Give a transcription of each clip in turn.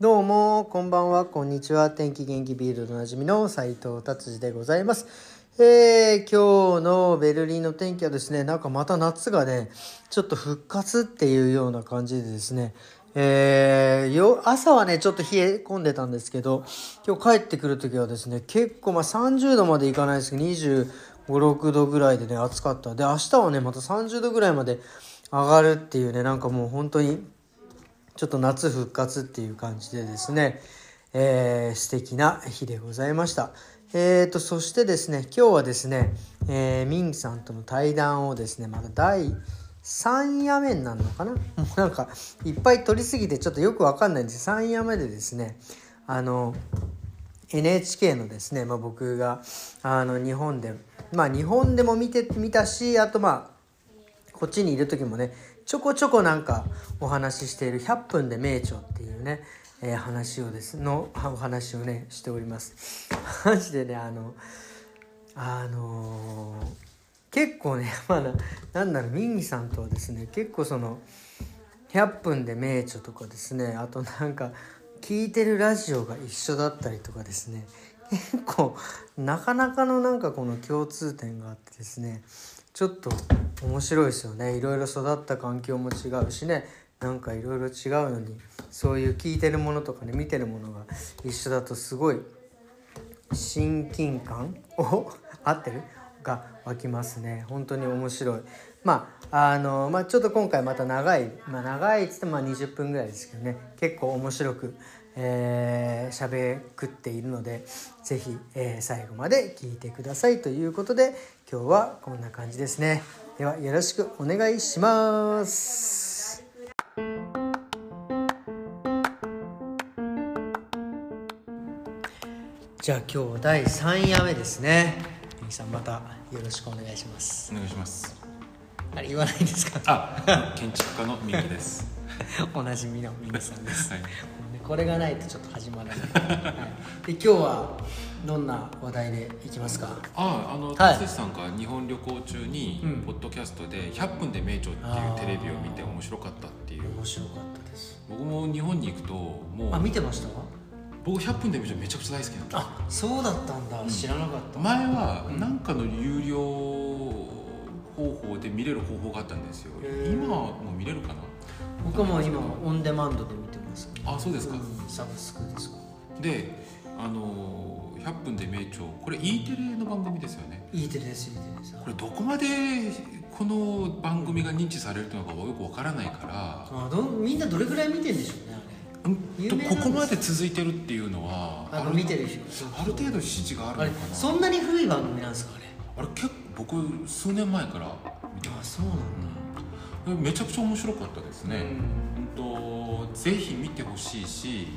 どうもこんばんはこんにちは。天気元気ビールのなじみの斉藤達治でございます。えー、今日のベルリンの天気はですねなんかまた夏がねちょっと復活っていうような感じでですねえー、よ朝はねちょっと冷え込んでたんですけど今日帰ってくる時はですね結構まあ30度までいかないですけど25、6度ぐらいでね暑かった。で明日はねまた30度ぐらいまで上がるっていうねなんかもう本当にちょっと夏復活っていう感じでですね、えー、素敵な日でございました。えーと、そしてですね、今日はですね、えー、ミンさんとの対談をですね、また第3夜目になるのかな？も うなんか、いっぱい撮りすぎてちょっとよくわかんないんです3夜目でですね、あの、NHK のですね、まあ、僕があの日本で、まあ、日本でも見てみたしあとまあこっちにいる時もねちょこちょこなんかお話ししている「100分で名著」っていうね、えー、話をですのお話をねしております。マジでねあのあのー、結構ね まあなんだろうミンギさんとはですね結構その100分で名著とかですねあとなんか聞いてるラジオが一緒だったりとかですね結構なかなかのなんかこの共通点があってですねちょっと面白いですよね。いろいろ育った環境も違うしね。なんかいろいろ違うのにそういう聞いてるものとかね見てるものが一緒だとすごい親近感 を合ってる？が湧きますね。本当に面白い。まああのまあちょっと今回また長いまあ長いっつってもま20分ぐらいですけどね。結構面白くえー、喋くっているので是非、えー、最後まで聞いてくださいということで今日はこんな感じですね。ではよろしくお願いします。じゃあ今日第3夜目ですね。みさんまたよろしくお願いします。お願いします。あれ言わないんですか？あ建築家のミキです。おなじみのミキさんです、はいこれがないとちょっと始まらない、はい、で今日はどんな話題でいきますか？ああの達、はい、さんが日本旅行中に、ポッドキャストで「100分で名著」っていうテレビを見て面白かったっていう。面白かったです。僕も日本に行くともうあ見てました？僕100分で名著めちゃくちゃ大好きなんですあそうだったんだ、うん、知らなかった。前は何かの有料方法で見れる方法があったんですよ。今も見れるかな？僕も今オンデマンドで見てますあそうですか、サブスクですか。であの100分で名著これ E テレの番組ですよね。E テレです E テレです。これどこまでこの番組が認知されるのかよくわからないから。あどみんなどれぐらい見てんでしょうねとここまで続いてるっていうのはあ見てるある程度支持があるのかな。そんなに古い番組なんですかあれ。あれ結構僕数年前から見てます。あそうなんだ、めちゃくちゃ面白かったですね、うん、とぜひ見てほしいし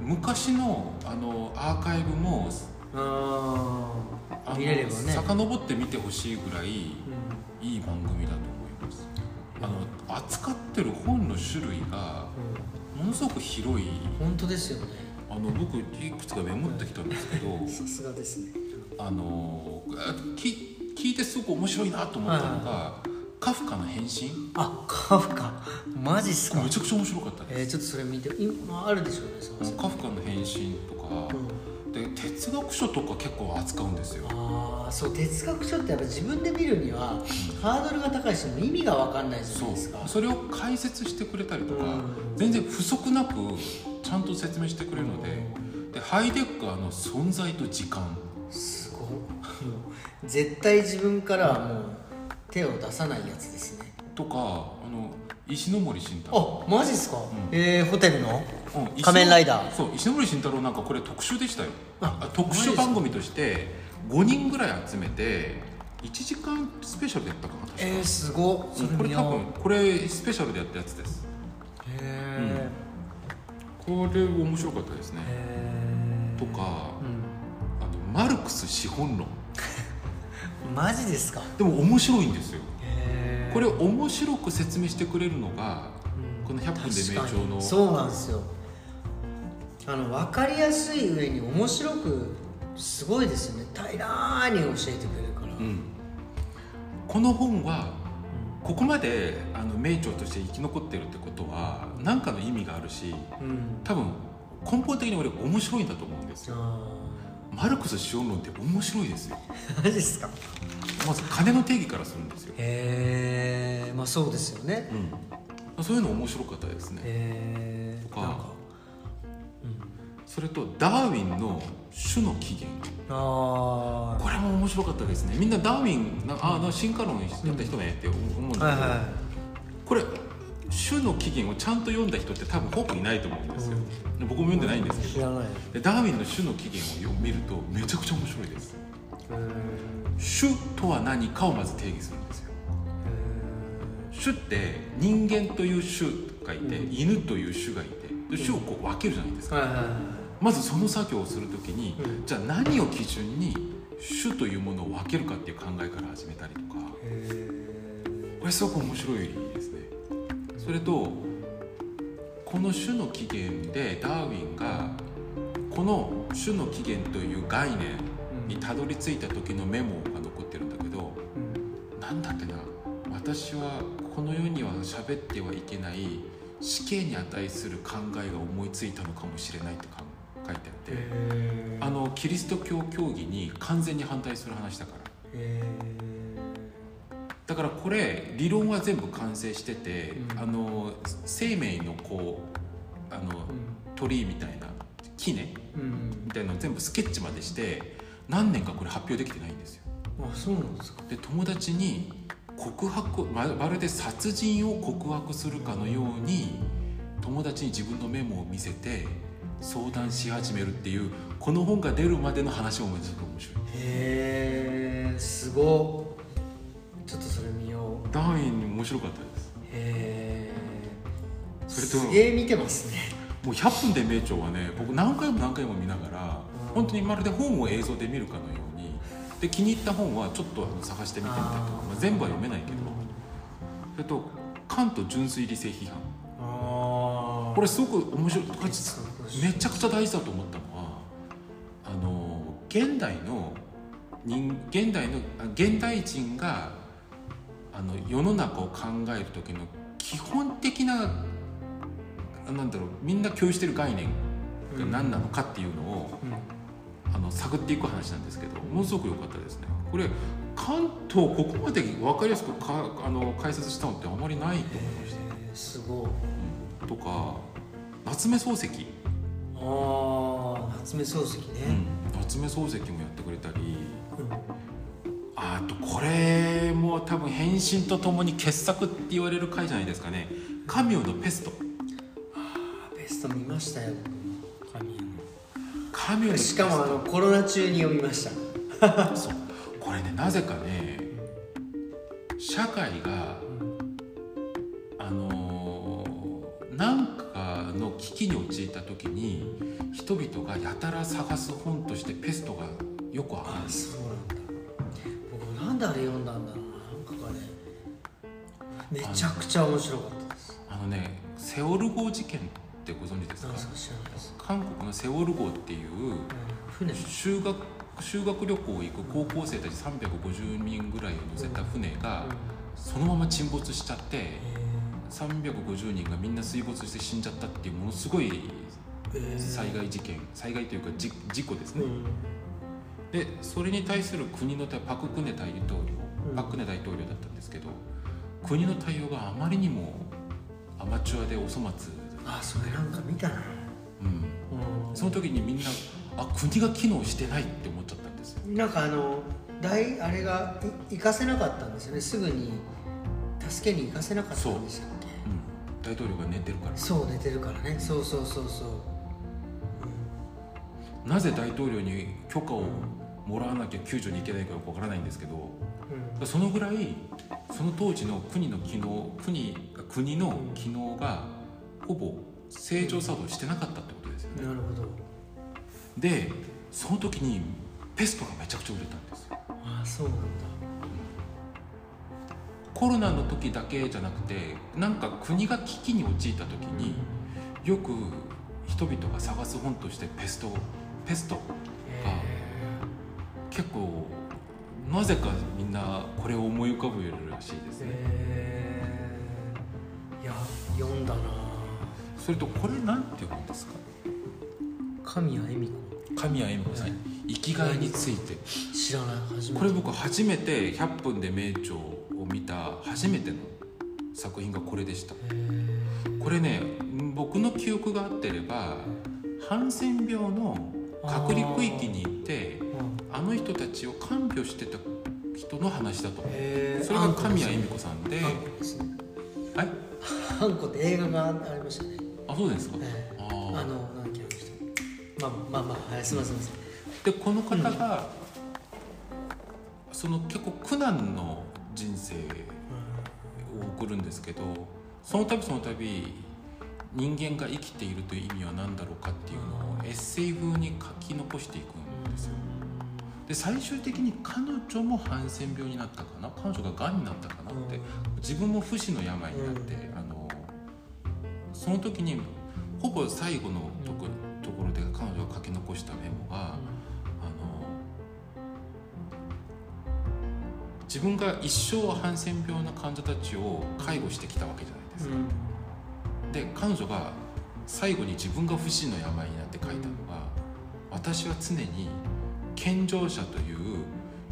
昔のあのアーカイブもあ見れればね。遡って見てほしいぐらいいい番組だと思います、あの扱ってる本の種類がものすごく広い。本当ですよね。あの僕いくつかメモってきたんですけど さすがですね。あのき聞いてすごく面白いなと思ったのが、はいカフカの変身あカフカ？マジっすか？めちゃくちゃ面白かったです、えー、ちょっとそれ見て。今あるでしょうねカフカの変身とか、うん、で哲学書とか結構扱うんですよ。ああそう哲学書ってやっぱ自分で見るには、ハードルが高いし意味が分かんないじゃないですか。それを解説してくれたりとか、うん、全然不足なくちゃんと説明してくれるので。うん、でハイデッカーの存在と時間。すごい絶対自分からはもう手を出さないやつですね。とかあの石森慎太郎。あマジっすか、うん、えー、ホテルの、うん、仮面ライダー。そう石森慎太郎なんかこれ特集でしたよ。あ特集番組として5人ぐらい集めて1時間スペシャルでやったかな確か。えー、すごこれ多分これスペシャルでやったやつです。へえ、うん、これ面白かったですね。とか、うん、あのマルクス資本論マジですか？でも面白いんですよ。これを面白く説明してくれるのが、うん、この「100分で名著の」そうなんですよ。あの分かりやすい上に面白くすごいですよね。平らに教えてくれるから、うん、この本はここまであの名著として生き残ってるってことは何かの意味があるしうん。多分根本的に俺面白いんだと思うんですよ。あマルクス資本論って面白いですよ。ーマジですか？まず金の定義からするんですよ、へえまあそうですよね。うん、そういうの面白かったですね。へえとか。なんか。それとダーウィンの種の起源。あこれも面白かったですね。みんなダーウィンなあの進化論やった人ねって思うんだけど、あはいはい。これ種の起源をちゃんと読んだ人って多分ほぼいないと思うんですよ、僕も読んでないんですけど。知らない。でダーウィンの種の起源を読見るとめちゃくちゃ面白いです。種とは何かをまず定義するんですよ。種って人間という種がいて、うん。犬という種がいてで種をこう分けるじゃないですか、まずその作業をするときに、うん。じゃあ何を基準に種というものを分けるかっていう考えから始めたりとか。へこれすごく面白いそれとこの種の起源でダーウィンがこの種の起源という概念にたどり着いた時のメモが残ってるんだけどなんだっけな私はこの世には喋ってはいけない死刑に値する考えが思いついたのかもしれないってか書いてあってあのキリスト教教義に完全に反対する話だから。だからこれ理論は全部完成してて、うん。あの生命のこうあの鳥居みたいな木ねみたいなの全部スケッチまでして何年かこれ発表できてないんですよ。あそうなんですか。で友達に告白ままるで殺人を告白するかのように友達に自分のメモを見せて相談し始めるっていうこの本が出るまでの話もめちゃくちゃ面白い。へえすごっちょっとそれ見よう。ダーウィン面白かったです。へえそれとすげえ見てますね。もう100分で名著はね僕何回も何回も見ながらうん本当にまるで本を映像で見るかのようにで気に入った本はちょっと探してみてみたりとかまあ、全部は読めないけどそれとカント純粋理性批判。ああこれすごく面白い。めちゃくちゃ大事だと思ったのはあの現代の人現代のあ現代人があの世の中を考える時の基本的なあなんだろうみんな共有してる概念が何なのかっていうのを、あの探っていく話なんですけどものすごく良かったですね。これ関東ここまで分かりやすくかあの解説したのってあまりないと思いました、すごい。とか夏目漱石、ああ夏目漱石ね、夏目漱石もやってくれたり。うんあとこれも多分変身とともに傑作って言われる回じゃないですかね。カミのペスト。あベスト見ましたよ。神カミューのペスト。しかもあのコロナ中に読みました。そう。これねなぜかね社会があのーなんかの危機に陥った時に人々がやたら探す本としてペストがよくある。んあですそうなんだであれ読んだんだろうななんかねめちゃくちゃ面白かったです。あのねセオル号事件ってご存知ですか？韓国のセオル号っていううん、船。修学修学旅行行く高校生たち350人ぐらいを乗せた船がそのまま沈没しちゃって350人がみんな水没して死んじゃったっていうものすごい災害事件災害というかじ事故ですね、うんでそれに対する国の対パク・クネ大統領うん。パク・クネ大統領だったんですけど国の対応があまりにもアマチュアでお粗末あそれなんか見たな。うん、うん。その時にみんなあ国が機能してないって思っちゃったんですよ。なんかあの大あれがい行かせなかったんですよね。すぐに助けに行かせなかったんでしたっけ？う。ん、大統領が寝てるから。そう寝てるからね。そうそうそうそう。なぜ大統領に許可をもらわなきゃ救助に行けないかよくわからないんですけどうん。そのぐらいその当時の国の機能国国の機能がほぼ正常作動してなかったってことですよね。なるほど。でその時にペストがめちゃくちゃ売れたんです。よあそうなんだ。コロナの時だけじゃなくてなんか国が危機に陥った時によく人々が探す本としてペストペストへ結構なぜかみんなこれを思い浮かべるらしいですえね。へや読んだな。それとこれなんて読むんですか？神谷恵美神谷恵美子さん、はい。生きがいについて。子知らない。初めて。これ僕初めて「100分で名著」を見た初めての作品がこれでした。へー。これね僕の記憶が合ってればハンセン病の隔離区域に行ってうんあの人たちを看病してた人の話だと思う。それが神谷恵美子さんで。ハンコですね。はい。ハンコって映画がありましたね。あそうですか。ええ。ああのーなんだっけあの人まあまあまあはいすみませんでこの方がその結構苦難の人生を送るんですけどその度その度人間が生きているという意味は何だろうかっていうのをエッセイ風に書き残していくんですよで最終的に彼女もハンセン病になったかな？彼女ががんになったかなって。自分も不死の病になって、うん。あのその時にほぼ最後のとこ,、ところで彼女が書き残したメモが、あの自分が一生ハンセン病の患者たちを介護してきたわけじゃないですか。で彼女が最後に自分が不死の病になって書いたのが「私は常に健常者という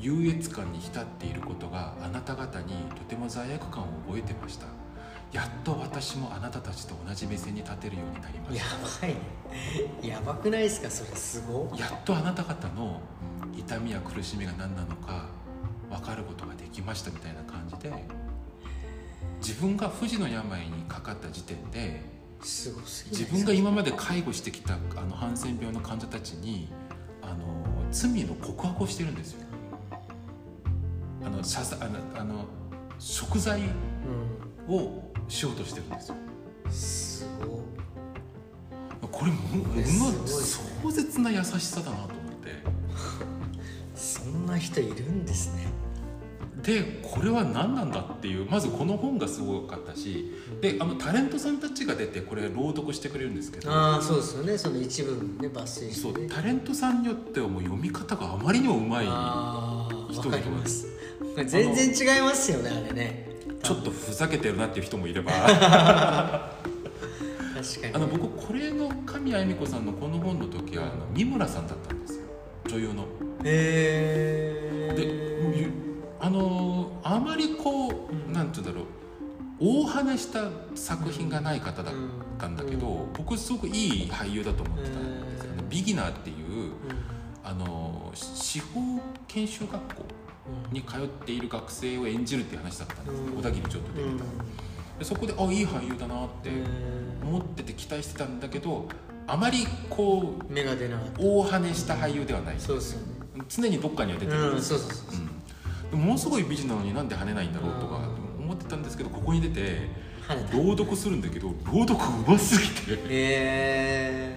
優越感に浸っていることがあなた方にとても罪悪感を覚えてました」「やっと私もあなたたちと同じ目線に立てるようになりまやした」ばいね。やばくないですか？それすご。やっとあなた方の痛みや苦しみが何なのか分かることができましたみたいな感じで自分が不治の病にかかった時点で自分が今まで介護してきたあのハンセン病の患者たちに罪の告白をしてるんですよ。あのあのあの贖罪をしようとしてるんですよ。うんすごこれももの壮絶な優しさだなと思って。そんな人いるんですねでこれは何なんだっていうまずこの本がすごかったしであのタレントさんたちが出てこれ朗読してくれるんですけどああそうですよね。その一部ね抜粋しそてね。うタレントさんによってはもう読み方があまりにもうまい人々わかります。全然違いますよねあれね。ちょっとふざけてるなっていう人もいれば。確かに。あの僕これの神谷恵美子さんのこの本の時はあの三村さんだったんですよ。女優の。へでえゆあのあまりこう、うんなんて言うんだろう。大話した作品がない方だったんだけど、僕すごくいい俳優だと思ってたんですよ。ね。ビギナーっていうあの司法研修学校に通っている学生を演じるっていう話だったんです小田切ちょっと出てた、でそこであいい俳優だなってう思ってて期待してたんだけどあまりこうん目が出なかった。大跳ねした俳優ではない。そうですよね。常にどっかには出てる。んうんですよそうそうそう。うんでもものすごい美人なのになんで跳ねないんだろうとか思ってたんですけどここに出て朗読するんだけど朗読うますぎて。へえ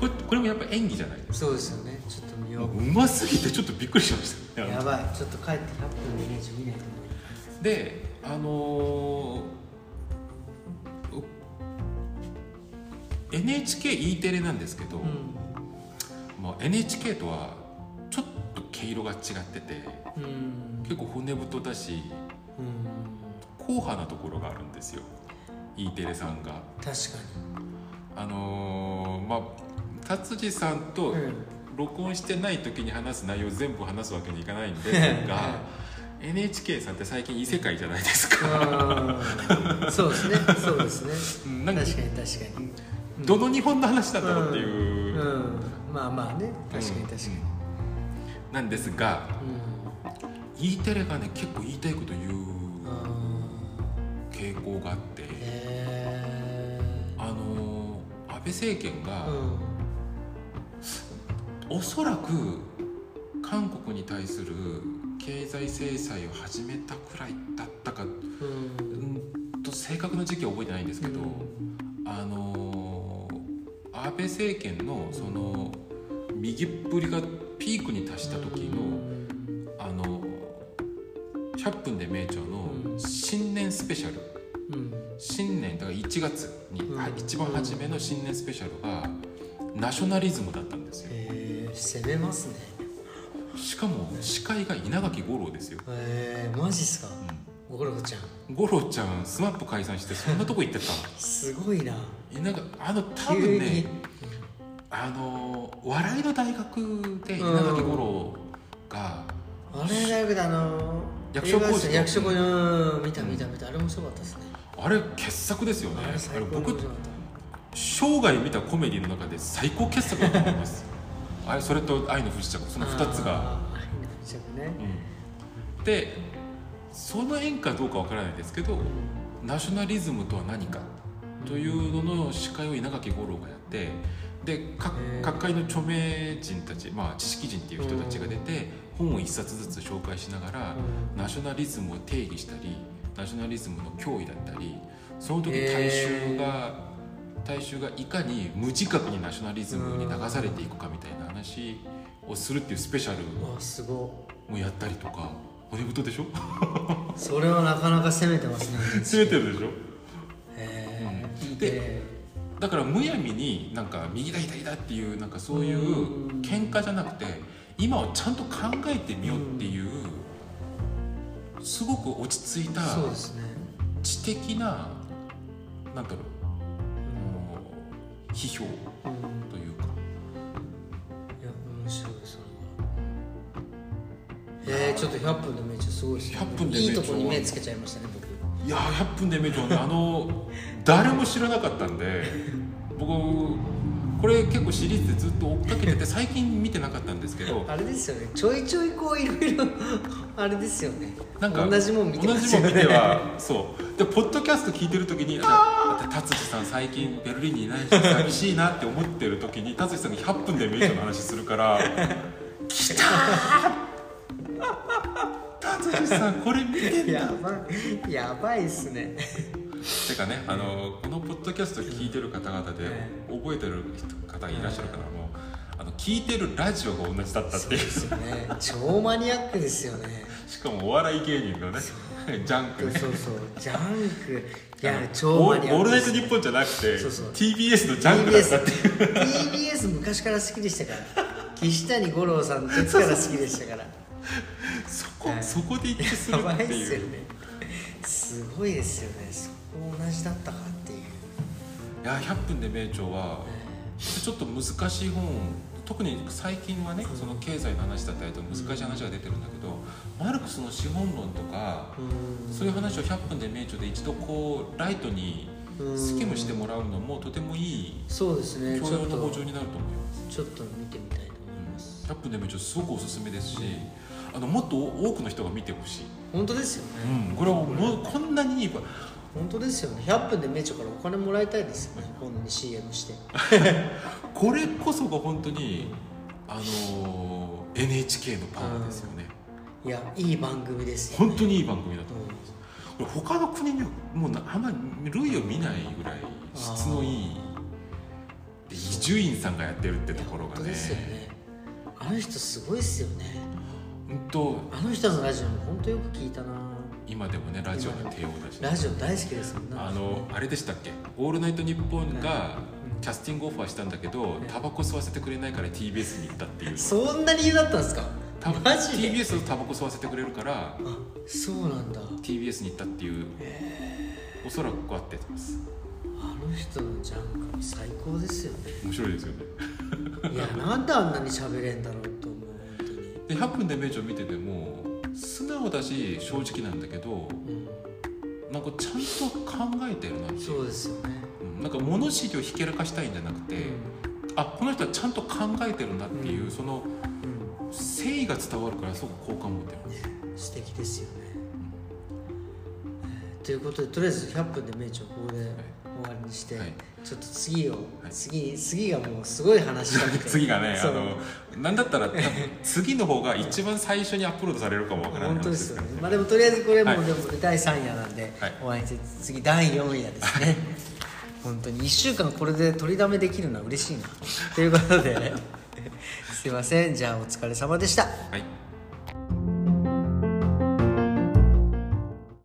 これこれもやっぱ演技じゃない？そうですよね。ちょっと見よかうますぎてちょっとびっくりしましたやばい。ちょっと帰って100分のイメージ見ないと思であのー NHKE テレなんですけど、うまあ、NHK とは毛色が違っててうん。うん結構骨太だしうん。硬派なところがあるんですよ。E テレさんが。確かあのーまあ達治さんと録音してない時に話す内容を全部話すわけにいかないんですが NHK さんって最近異世界じゃないですか。うん。そうですね。そうですね。確かに確かに。うん。どの日本の話なんだろうっていう、うん。うんまあまあね。確かに確かになんですがうん E テレがね結構言いたいこと言うあ傾向があってあのー安倍政権が、ーうん。おそらく韓国に対する経済制裁を始めたくらいだったかうん。うんと正確な時期は覚えてないんですけど、あのー安倍政権のその右っぷりがピークに達した時の、あの100分で名著の新年スペシャル。うん新年だから1月に、うん。はい一番初めの新年スペシャルがナショナリズムだったんですよ。へえ攻めますね。しかも司会が稲垣吾郎ですよ、へえマジっすか？ゴロちゃん。ゴロちゃんスマップ解散してそんなとこ行ってた すごいな。なんかあの多分ねあの笑いの大学で稲垣吾郎が、あれ大学であの役所広司映画ですね役所広司うん見た見た見たあれ面白かったですね。あれ傑作ですよね。あれ僕生涯見たコメディの中で最高傑作だと思います。あれそれと「愛の不時着」そたの2つが、愛の不時着ね。うん。でその縁かどうかわからないですけどナショナリズムとは何かというのの司会を稲垣吾郎がやってで各界の著名人たち、まあ、知識人っていう人たちが出て本を一冊ずつ紹介しながらナショナリズムを定義したりナショナリズムの脅威だったりその時大衆が大衆がいかに無自覚にナショナリズムに流されていくかみたいな話をするっていうスペシャルうわすご。もやったりとか骨太でしょ？いそれはなかなか攻めてますね。攻めてるでしょ？へえうん。いいねだからむやみになんか右だ左だっていうなんかそういううん。喧嘩じゃなくて今をちゃんと考えてみようっていうすごく落ち着いた知的ななんだろうもう批評うん。というか。いや面白いそれは。えー、ちょっと100分でめっちゃすごいですね。100分でい。いとこに目つけちゃいましたね。僕いやー100分で名著はねあの誰も知らなかったんで僕これ結構シリーズでずっと追っかけてて最近見てなかったんですけどあれですよね。ちょいちょいこういろいろあれですよね。なんか同じもん見てますよね。同じもん見てはそう。でポッドキャスト聞いてる時に達治さん最近ベルリンにいないし寂しいなって思ってる時に達治さんが100分で名著の話するから「来たー達治さんこれ見てんだ。やばい。やばいっすね。てかねあのこのポッドキャスト聞いてる方々でえ覚えてる方いらっしゃるからもうあの聞いてるラジオが同じだったっていう。ですよね。超マニアックですよね。しかもお笑い芸人のねジャンクね。そうそうジャンク。いや超オマニアックールオールナイトニッポンじゃなくてそうそう。TBS のジャンクだったっていう。TBS, TBS 昔から好きでしたから。岸谷五郎さんの時から好きでしたから。そこ、はい。そこで一致するっていう。ね。すごいですよね。そこ同じだったかってい。うい。や100分で名著はちょっと難しい。本特に最近はねその経済の話だったりと難しい。話が出てるんだけどマルクスの資本論とかうんそうい。う話を100分で名著で一度こうライトにスキムしてもらうのもとてもい。い。そうですねち教養の補助になると思い。ますちょっと見てみたい。と思い。ます100分で名著すごくおすすめですしあのもっと多くの人が見てほしい、本当ですよね、うん、これはもうこんなにいいば本当ですよね。100分で名著からお金もらいたいですよね。今度に CM して。これこそが本当にあのー NHK のパワーですよね、いやいい番組ですよ、本当にいい番組だと思います。これ他の国にはもうなあんまり類を見ないぐらい質のいいで伊集院さんがやってるってところがね。ね。あの人すごいっすよね本当。あの人のラジオも本当よく聞いたな。今でもねラジオの帝王だし。ラジオ大好きですもんねあのあれでしたっけ「オールナイトニッポン」がキャスティングオファーしたんだけどタバコ吸わせてくれないから TBS に行ったっていうそんな理由だったんですか？TBS とタバコ吸わせてくれるからあそうなんだ。TBS に行ったっていうおそらく合ってます。あの人のジャンク最高ですよね。面白いですよね。いやなんであんなに喋れんだろうで100分で名著見てても素直だし正直なんだけどうん。なんかちゃんと考えてるなっていう。そうですよね。うん。なんか物知りをひけらかしたいんじゃなくて、あこの人はちゃんと考えてるなっていう、うん。そのうん誠意が伝わるからすごく好感持ってます、ね素敵ですよね、えーということでとりあえず100分で名著ここで終わりにして、はい。ちょっと次を、はい。次次がもうすごい話したくて。次がねあそう。のなんだったら多分 次の方が一番最初にアップロードされるかもわからない本当ですよね。まあでもとりあえずこれもはい。うでも第3夜なんで、はい。お会いして次第4夜ですね。本当に。1週間これで取りだめできるのは嬉しいな。ということで。すいません。じゃあお疲れ様でした。はい